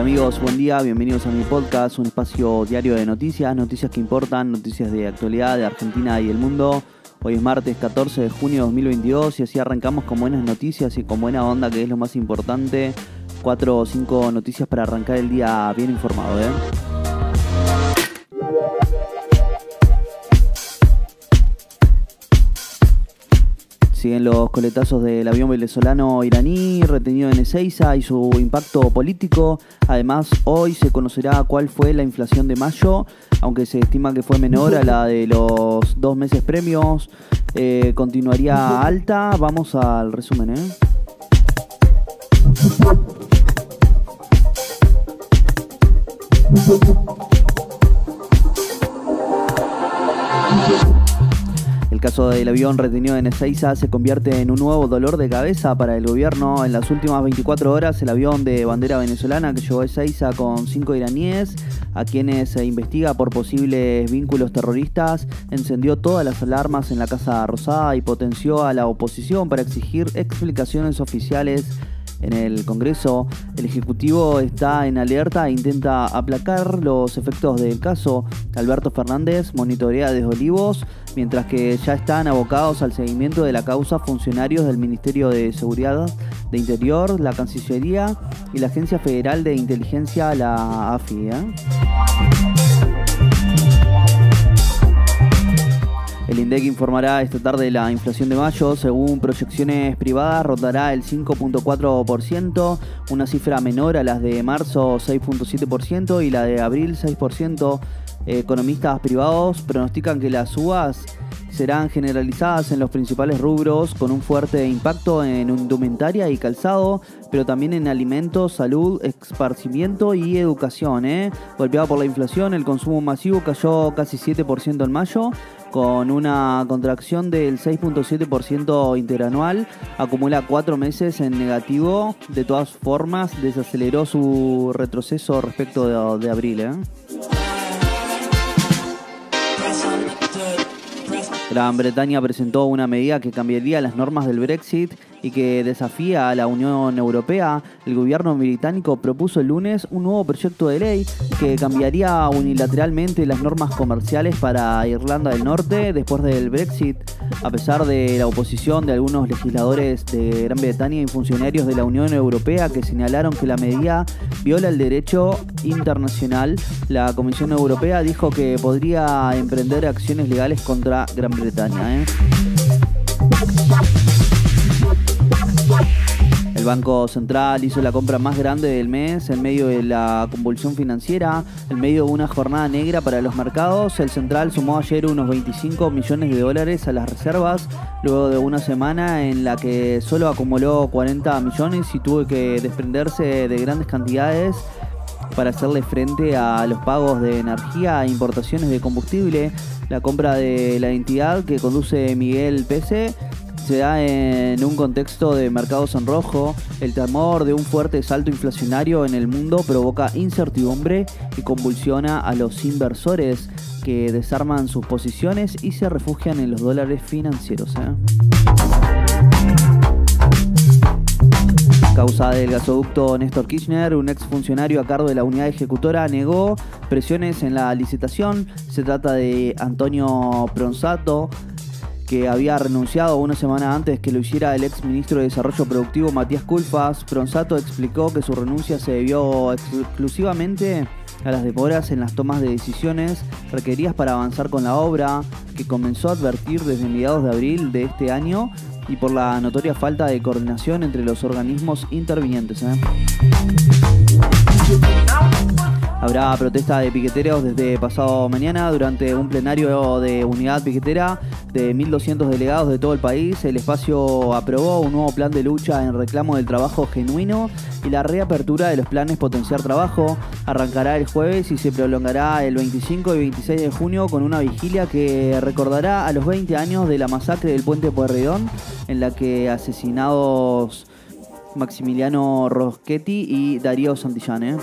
amigos? Buen día, bienvenidos a mi podcast, un espacio diario de noticias, noticias que importan, noticias de actualidad de Argentina y el mundo. Hoy es martes 14 de junio de 2022 y así arrancamos con buenas noticias y con buena onda, que es lo más importante. Cuatro o cinco noticias para arrancar el día bien informado, ¿eh? Siguen los coletazos del avión venezolano iraní retenido en Ezeiza y su impacto político. Además, hoy se conocerá cuál fue la inflación de mayo, aunque se estima que fue menor a la de los dos meses premios. Eh, continuaría alta. Vamos al resumen, ¿eh? Caso del avión retenido en Ezeiza se convierte en un nuevo dolor de cabeza para el gobierno. En las últimas 24 horas, el avión de bandera venezolana que llegó a con cinco iraníes, a quienes se investiga por posibles vínculos terroristas, encendió todas las alarmas en la Casa Rosada y potenció a la oposición para exigir explicaciones oficiales en el Congreso. El Ejecutivo está en alerta e intenta aplacar los efectos del caso. Alberto Fernández monitorea desde Olivos, mientras que ya están abocados al seguimiento de la causa funcionarios del Ministerio de Seguridad de Interior, la Cancillería y la Agencia Federal de Inteligencia, la AFI. ¿eh? El INDEC informará esta tarde la inflación de mayo. Según proyecciones privadas, rotará el 5.4%, una cifra menor a las de marzo 6.7% y la de abril 6%. Economistas privados pronostican que las subas serán generalizadas en los principales rubros con un fuerte impacto en indumentaria y calzado, pero también en alimentos, salud, esparcimiento y educación. ¿eh? Golpeado por la inflación, el consumo masivo cayó casi 7% en mayo, con una contracción del 6.7% interanual, acumula cuatro meses en negativo. De todas formas, desaceleró su retroceso respecto de, abril. ¿eh? Gran Bretaña presentó una medida que cambiaría las normas del Brexit y que desafía a la Unión Europea. El gobierno británico propuso el lunes un nuevo proyecto de ley que cambiaría unilateralmente las normas comerciales para Irlanda del Norte después del Brexit. A pesar de la oposición de algunos legisladores de Gran Bretaña y funcionarios de la Unión Europea que señalaron que la medida viola el derecho internacional, la Comisión Europea dijo que podría emprender acciones legales contra Gran Bretaña. ¿eh? Banco Central hizo la compra más grande del mes en medio de la convulsión financiera, en medio de una jornada negra para los mercados. El Central sumó ayer unos 25 millones de dólares a las reservas, luego de una semana en la que solo acumuló 40 millones y tuvo que desprenderse de grandes cantidades para hacerle frente a los pagos de energía e importaciones de combustible. La compra de la entidad que conduce Miguel Pese se da en un contexto de mercados en rojo. El temor de un fuerte salto inflacionario en el mundo provoca incertidumbre y convulsiona a los inversores que desarman sus posiciones y se refugian en los dólares financieros. ¿eh? Causa del gasoducto Néstor Kirchner, un exfuncionario a cargo de la unidad ejecutora negó presiones en la licitación. Se trata de Antonio Pronsato, que había renunciado una semana antes que lo hiciera el ex ministro de Desarrollo Productivo Matías Culfas. Pronsato explicó que su renuncia se debió exclusivamente a las demoras en las tomas de decisiones requeridas para avanzar con la obra, que comenzó a advertir desde mediados de abril de este año y por la notoria falta de coordinación entre los organismos intervinientes. ¿eh? Habrá protesta de piqueteros desde pasado mañana durante un plenario de unidad piquetera de 1.200 delegados de todo el país. El espacio aprobó un nuevo plan de lucha en reclamo del trabajo genuino y la reapertura de los planes Potenciar Trabajo. Arrancará el jueves y se prolongará el 25 y 26 de junio con una vigilia que recordará a los 20 años de la masacre del puente Pueyrredón en la que asesinados Maximiliano Roschetti y Darío Santillán. ¿eh?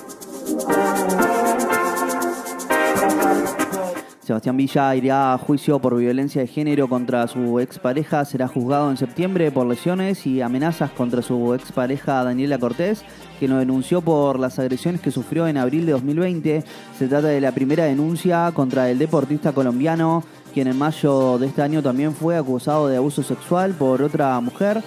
Sebastián Villa irá a juicio por violencia de género contra su expareja. Será juzgado en septiembre por lesiones y amenazas contra su expareja Daniela Cortés, que lo denunció por las agresiones que sufrió en abril de 2020. Se trata de la primera denuncia contra el deportista colombiano, quien en mayo de este año también fue acusado de abuso sexual por otra mujer.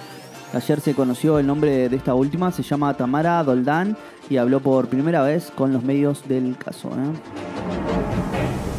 Ayer se conoció el nombre de esta última, se llama Tamara Doldán y habló por primera vez con los medios del caso. ¿eh?